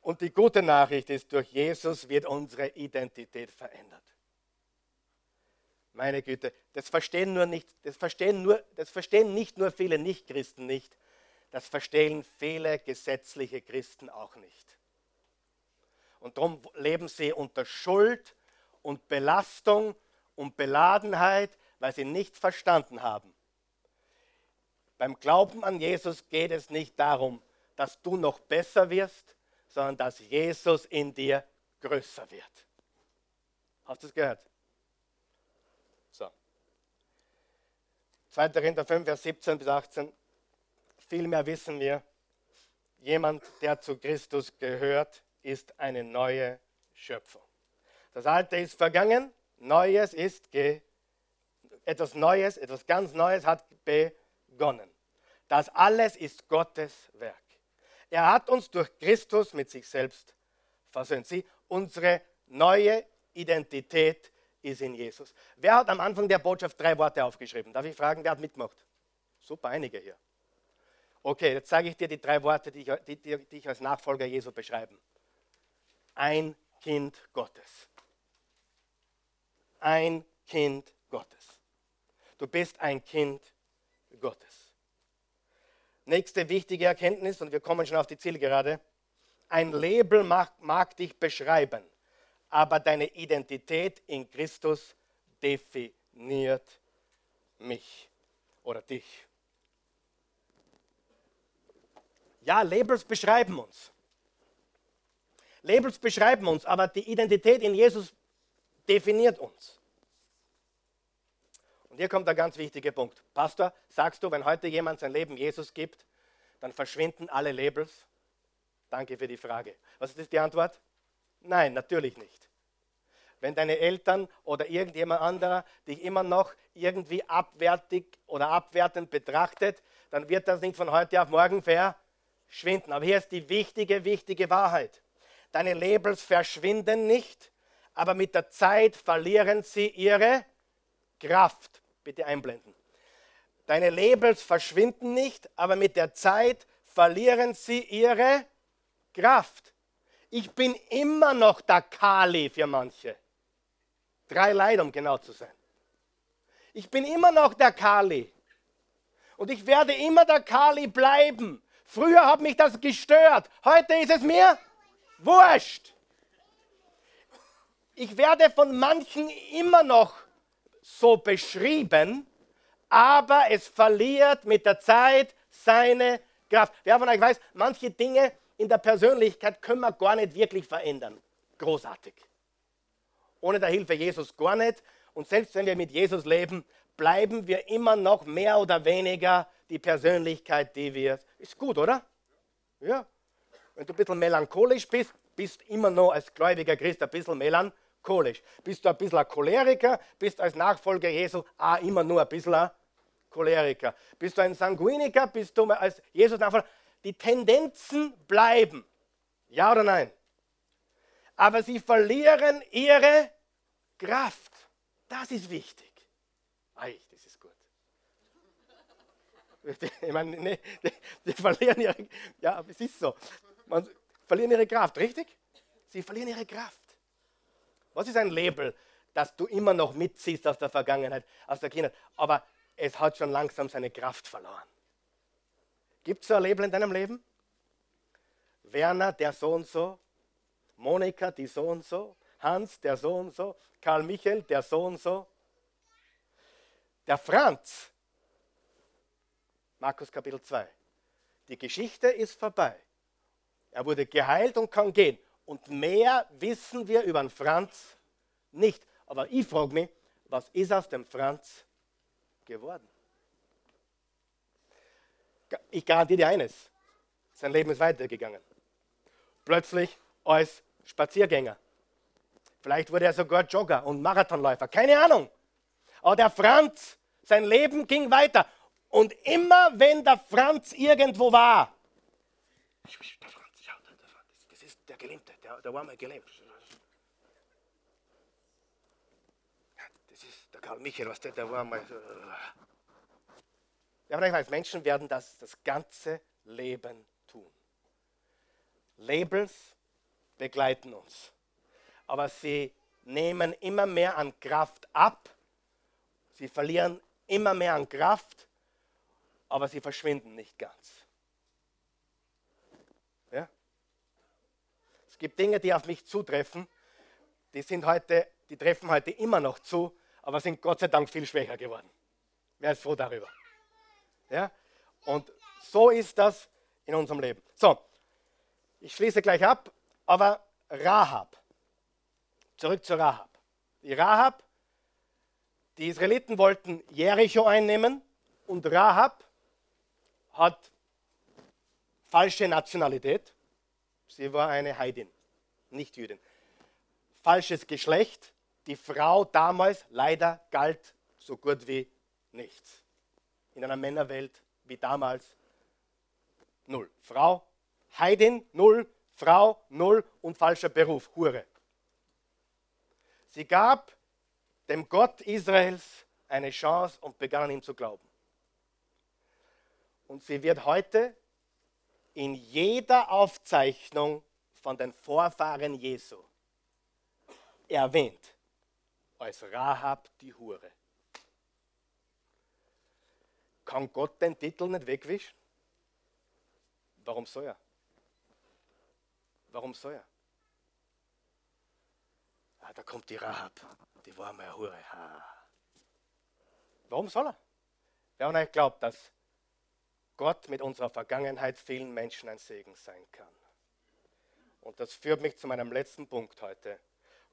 Und die gute Nachricht ist, durch Jesus wird unsere Identität verändert. Meine Güte, das verstehen, nur nicht, das verstehen, nur, das verstehen nicht nur viele Nichtchristen nicht, das verstehen viele gesetzliche Christen auch nicht. Und darum leben sie unter Schuld und Belastung und Beladenheit, weil sie nichts verstanden haben. Beim Glauben an Jesus geht es nicht darum, dass du noch besser wirst, sondern dass Jesus in dir größer wird. Hast du es gehört? So. 2. Korinther 5, Vers 17 bis 18. Vielmehr wissen wir, jemand, der zu Christus gehört, ist eine neue Schöpfung. Das Alte ist vergangen, Neues ist ge etwas Neues, etwas ganz Neues hat begonnen. Das alles ist Gottes Werk. Er hat uns durch Christus mit sich selbst versöhnt. Sie, unsere neue Identität ist in Jesus. Wer hat am Anfang der Botschaft drei Worte aufgeschrieben? Darf ich fragen, wer hat mitgemacht? Super, einige hier. Okay, jetzt sage ich dir die drei Worte, die ich, die, die ich als Nachfolger Jesu beschreiben. Ein Kind Gottes. Ein Kind Gottes. Du bist ein Kind Gottes. Nächste wichtige Erkenntnis, und wir kommen schon auf die Zielgerade. Ein Label mag, mag dich beschreiben, aber deine Identität in Christus definiert mich oder dich. Ja, Labels beschreiben uns. Labels beschreiben uns, aber die Identität in Jesus definiert uns. Hier kommt der ganz wichtige Punkt. Pastor, sagst du, wenn heute jemand sein Leben Jesus gibt, dann verschwinden alle Labels? Danke für die Frage. Was ist die Antwort? Nein, natürlich nicht. Wenn deine Eltern oder irgendjemand anderer dich immer noch irgendwie abwertig oder abwertend betrachtet, dann wird das nicht von heute auf morgen verschwinden. Aber hier ist die wichtige, wichtige Wahrheit. Deine Labels verschwinden nicht, aber mit der Zeit verlieren sie ihre Kraft. Bitte einblenden. Deine Labels verschwinden nicht, aber mit der Zeit verlieren sie ihre Kraft. Ich bin immer noch der Kali für manche. Drei Leid, um genau zu sein. Ich bin immer noch der Kali. Und ich werde immer der Kali bleiben. Früher hat mich das gestört. Heute ist es mir wurscht. Ich werde von manchen immer noch so beschrieben, aber es verliert mit der Zeit seine Kraft. Wer von euch weiß, manche Dinge in der Persönlichkeit können wir gar nicht wirklich verändern. Großartig. Ohne der Hilfe Jesus gar nicht. Und selbst wenn wir mit Jesus leben, bleiben wir immer noch mehr oder weniger die Persönlichkeit, die wir. Ist gut, oder? Ja. Wenn du ein bisschen melancholisch bist, bist immer noch als gläubiger Christ ein bisschen melancholisch. Bist du ein bisschen ein Choleriker, bist als Nachfolger Jesu auch immer nur ein bisschen ein Choleriker. Bist du ein Sanguiniker, bist du als Jesus Nachfolger. Die Tendenzen bleiben. Ja oder nein? Aber sie verlieren ihre Kraft. Das ist wichtig. Ei, das ist gut. Ich meine, nee, die, die verlieren ihre, ja, es ist so man, verlieren ihre Kraft, richtig? Sie verlieren ihre Kraft. Was ist ein Label, das du immer noch mitziehst aus der Vergangenheit, aus der Kindheit, aber es hat schon langsam seine Kraft verloren? Gibt es so ein Label in deinem Leben? Werner, der so und so, Monika, die so und so, Hans, der so und so, Karl Michael, der so und so, der Franz, Markus Kapitel 2. Die Geschichte ist vorbei. Er wurde geheilt und kann gehen. Und mehr wissen wir über den Franz nicht. Aber ich frage mich, was ist aus dem Franz geworden? Ich garantiere dir eines, sein Leben ist weitergegangen. Plötzlich als Spaziergänger. Vielleicht wurde er sogar Jogger und Marathonläufer, keine Ahnung. Aber der Franz, sein Leben ging weiter. Und immer wenn der Franz irgendwo war, der Franz, ja, der Franz, das ist der Gelähmte, der, der war mal gelähmt. Das ist der Karl Michael, was der, der war mal. Ja, aber ich weiß, Menschen werden das das ganze Leben tun. Labels begleiten uns, aber sie nehmen immer mehr an Kraft ab, sie verlieren immer mehr an Kraft, aber sie verschwinden nicht ganz. Ja? Es gibt Dinge, die auf mich zutreffen, die sind heute, die treffen heute immer noch zu, aber sind Gott sei Dank viel schwächer geworden. Wer ist froh darüber? Ja? Und so ist das in unserem Leben. So, ich schließe gleich ab, aber Rahab. Zurück zu Rahab. Die Rahab, die Israeliten wollten Jericho einnehmen und Rahab hat falsche Nationalität. Sie war eine Heidin, nicht Jüdin. Falsches Geschlecht. Die Frau damals leider galt so gut wie nichts. In einer Männerwelt wie damals null. Frau, Heidin, null. Frau, null. Und falscher Beruf, Hure. Sie gab dem Gott Israels eine Chance und begann an ihm zu glauben. Und sie wird heute in jeder Aufzeichnung von den Vorfahren Jesu erwähnt als Rahab die Hure. Kann Gott den Titel nicht wegwischen? Warum soll er? Warum soll er? Ah, da kommt die Rahab, die war mal eine Hure. Ah. Warum soll er? Wer von euch glaubt, dass Gott mit unserer Vergangenheit vielen Menschen ein Segen sein kann. Und das führt mich zu meinem letzten Punkt heute.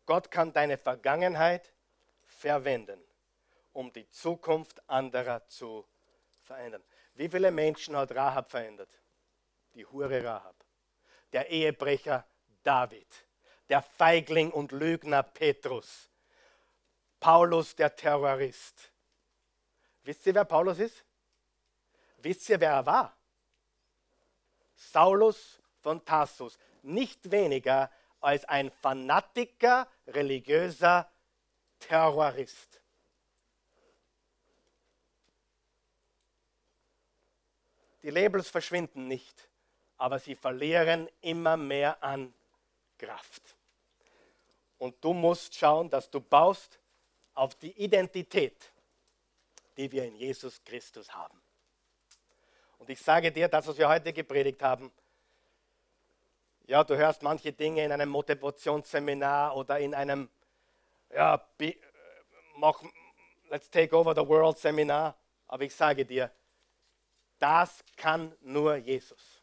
Gott kann deine Vergangenheit verwenden, um die Zukunft anderer zu verändern. Wie viele Menschen hat Rahab verändert? Die Hure Rahab, der Ehebrecher David, der Feigling und Lügner Petrus, Paulus der Terrorist. Wisst ihr, wer Paulus ist? Wisst ihr, wer er war? Saulus von Tarsus. Nicht weniger als ein Fanatiker, religiöser Terrorist. Die Labels verschwinden nicht, aber sie verlieren immer mehr an Kraft. Und du musst schauen, dass du baust auf die Identität, die wir in Jesus Christus haben. Und ich sage dir, das, was wir heute gepredigt haben, ja, du hörst manche Dinge in einem Motivationsseminar oder in einem, ja, be, mach, let's take over the world Seminar. Aber ich sage dir, das kann nur Jesus.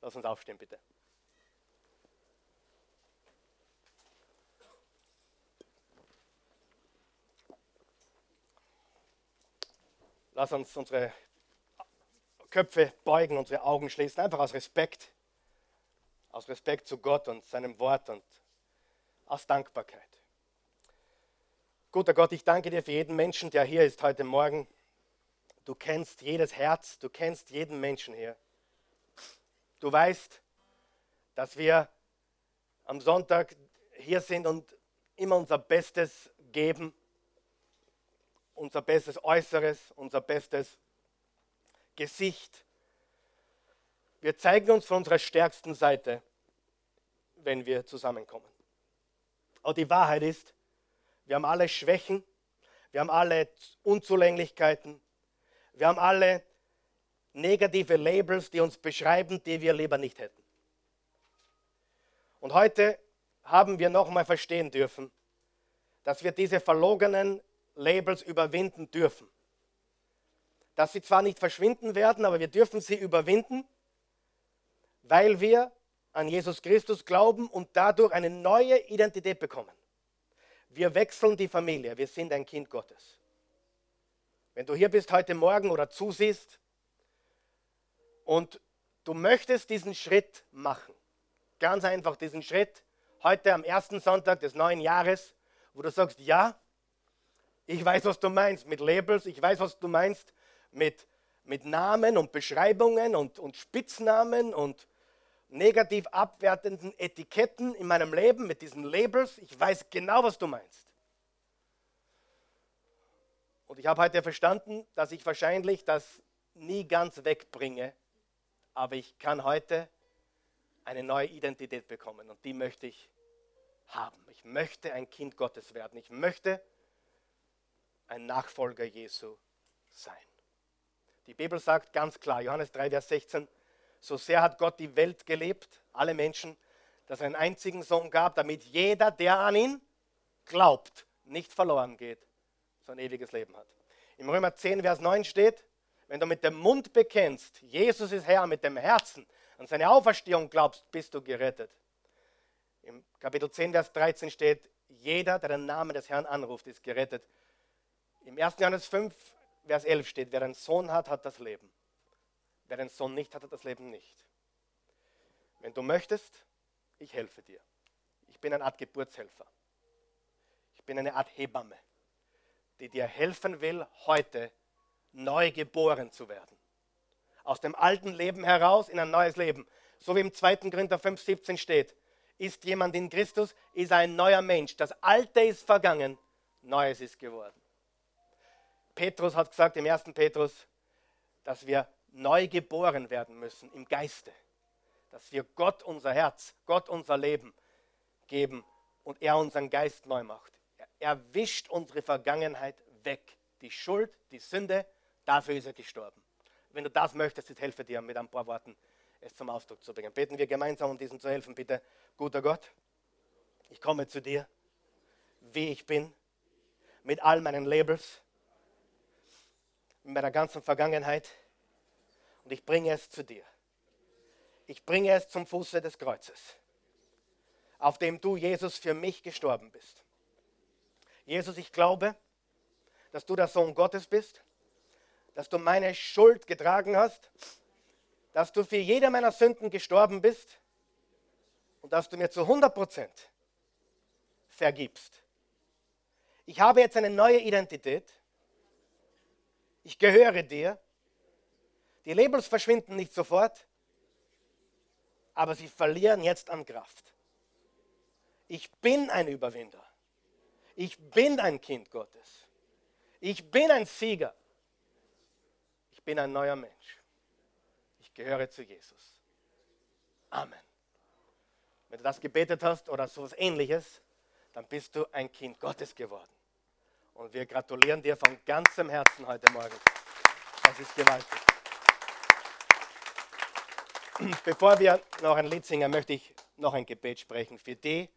Lass uns aufstehen, bitte. Lass uns unsere Köpfe beugen, unsere Augen schließen, einfach aus Respekt. Aus Respekt zu Gott und seinem Wort und aus Dankbarkeit. Guter Gott, ich danke dir für jeden Menschen, der hier ist heute Morgen. Du kennst jedes Herz, du kennst jeden Menschen hier. Du weißt, dass wir am Sonntag hier sind und immer unser Bestes geben unser bestes Äußeres, unser bestes Gesicht. Wir zeigen uns von unserer stärksten Seite, wenn wir zusammenkommen. Aber die Wahrheit ist, wir haben alle Schwächen, wir haben alle Unzulänglichkeiten, wir haben alle negative Labels, die uns beschreiben, die wir lieber nicht hätten. Und heute haben wir nochmal verstehen dürfen, dass wir diese verlogenen Labels überwinden dürfen. Dass sie zwar nicht verschwinden werden, aber wir dürfen sie überwinden, weil wir an Jesus Christus glauben und dadurch eine neue Identität bekommen. Wir wechseln die Familie, wir sind ein Kind Gottes. Wenn du hier bist heute Morgen oder zusiehst und du möchtest diesen Schritt machen, ganz einfach diesen Schritt, heute am ersten Sonntag des neuen Jahres, wo du sagst, ja, ich weiß, was du meinst mit Labels, ich weiß, was du meinst mit, mit Namen und Beschreibungen und, und Spitznamen und negativ abwertenden Etiketten in meinem Leben, mit diesen Labels. Ich weiß genau, was du meinst. Und ich habe heute verstanden, dass ich wahrscheinlich das nie ganz wegbringe, aber ich kann heute eine neue Identität bekommen und die möchte ich haben. Ich möchte ein Kind Gottes werden. Ich möchte ein Nachfolger Jesu sein. Die Bibel sagt ganz klar, Johannes 3, Vers 16, so sehr hat Gott die Welt gelebt, alle Menschen, dass er einen einzigen Sohn gab, damit jeder, der an ihn glaubt, nicht verloren geht, sondern ewiges Leben hat. Im Römer 10, Vers 9 steht, wenn du mit dem Mund bekennst, Jesus ist Herr, mit dem Herzen an seine Auferstehung glaubst, bist du gerettet. Im Kapitel 10, Vers 13 steht, jeder, der den Namen des Herrn anruft, ist gerettet. Im 1. Johannes 5, Vers 11 steht, wer einen Sohn hat, hat das Leben. Wer den Sohn nicht hat, hat das Leben nicht. Wenn du möchtest, ich helfe dir. Ich bin eine Art Geburtshelfer. Ich bin eine Art Hebamme, die dir helfen will, heute neu geboren zu werden. Aus dem alten Leben heraus in ein neues Leben. So wie im 2. Korinther 5,17 steht, ist jemand in Christus, ist ein neuer Mensch. Das Alte ist vergangen, Neues ist geworden. Petrus hat gesagt im 1. Petrus, dass wir neu geboren werden müssen im Geiste. Dass wir Gott unser Herz, Gott unser Leben geben und er unseren Geist neu macht. Er wischt unsere Vergangenheit weg. Die Schuld, die Sünde, dafür ist er gestorben. Wenn du das möchtest, ich helfe dir mit ein paar Worten, es zum Ausdruck zu bringen. Beten wir gemeinsam, um diesem zu helfen, bitte. Guter Gott, ich komme zu dir, wie ich bin, mit all meinen Labels, mit meiner ganzen Vergangenheit und ich bringe es zu dir. Ich bringe es zum Fuße des Kreuzes, auf dem du, Jesus, für mich gestorben bist. Jesus, ich glaube, dass du der Sohn Gottes bist, dass du meine Schuld getragen hast, dass du für jede meiner Sünden gestorben bist und dass du mir zu 100 Prozent vergibst. Ich habe jetzt eine neue Identität. Ich gehöre dir. Die Labels verschwinden nicht sofort, aber sie verlieren jetzt an Kraft. Ich bin ein Überwinder. Ich bin ein Kind Gottes. Ich bin ein Sieger. Ich bin ein neuer Mensch. Ich gehöre zu Jesus. Amen. Wenn du das gebetet hast oder so etwas ähnliches, dann bist du ein Kind Gottes geworden. Und wir gratulieren dir von ganzem Herzen heute Morgen. Das ist gewaltig. Bevor wir noch ein Lied singen, möchte ich noch ein Gebet sprechen für die,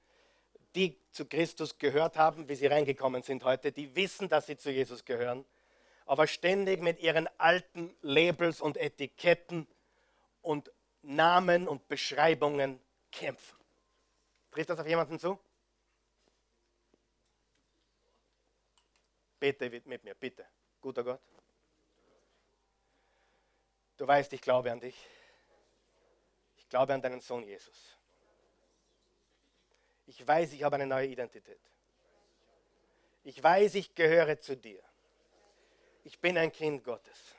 die zu Christus gehört haben, wie sie reingekommen sind heute, die wissen, dass sie zu Jesus gehören, aber ständig mit ihren alten Labels und Etiketten und Namen und Beschreibungen kämpfen. Trifft das auf jemanden zu? Bete mit mir, bitte. Guter Gott. Du weißt, ich glaube an dich. Ich glaube an deinen Sohn Jesus. Ich weiß, ich habe eine neue Identität. Ich weiß, ich gehöre zu dir. Ich bin ein Kind Gottes.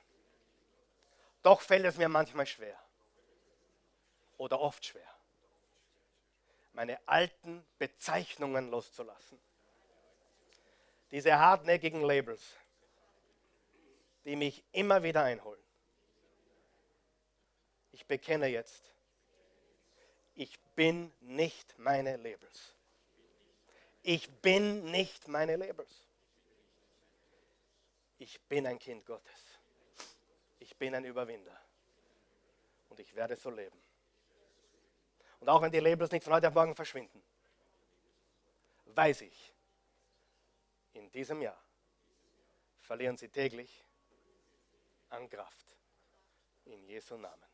Doch fällt es mir manchmal schwer. Oder oft schwer. Meine alten Bezeichnungen loszulassen. Diese hartnäckigen Labels, die mich immer wieder einholen. Ich bekenne jetzt, ich bin nicht meine Labels. Ich bin nicht meine Labels. Ich bin ein Kind Gottes. Ich bin ein Überwinder. Und ich werde so leben. Und auch wenn die Labels nicht von heute auf morgen verschwinden, weiß ich, in diesem Jahr verlieren sie täglich an Kraft. In Jesu Namen.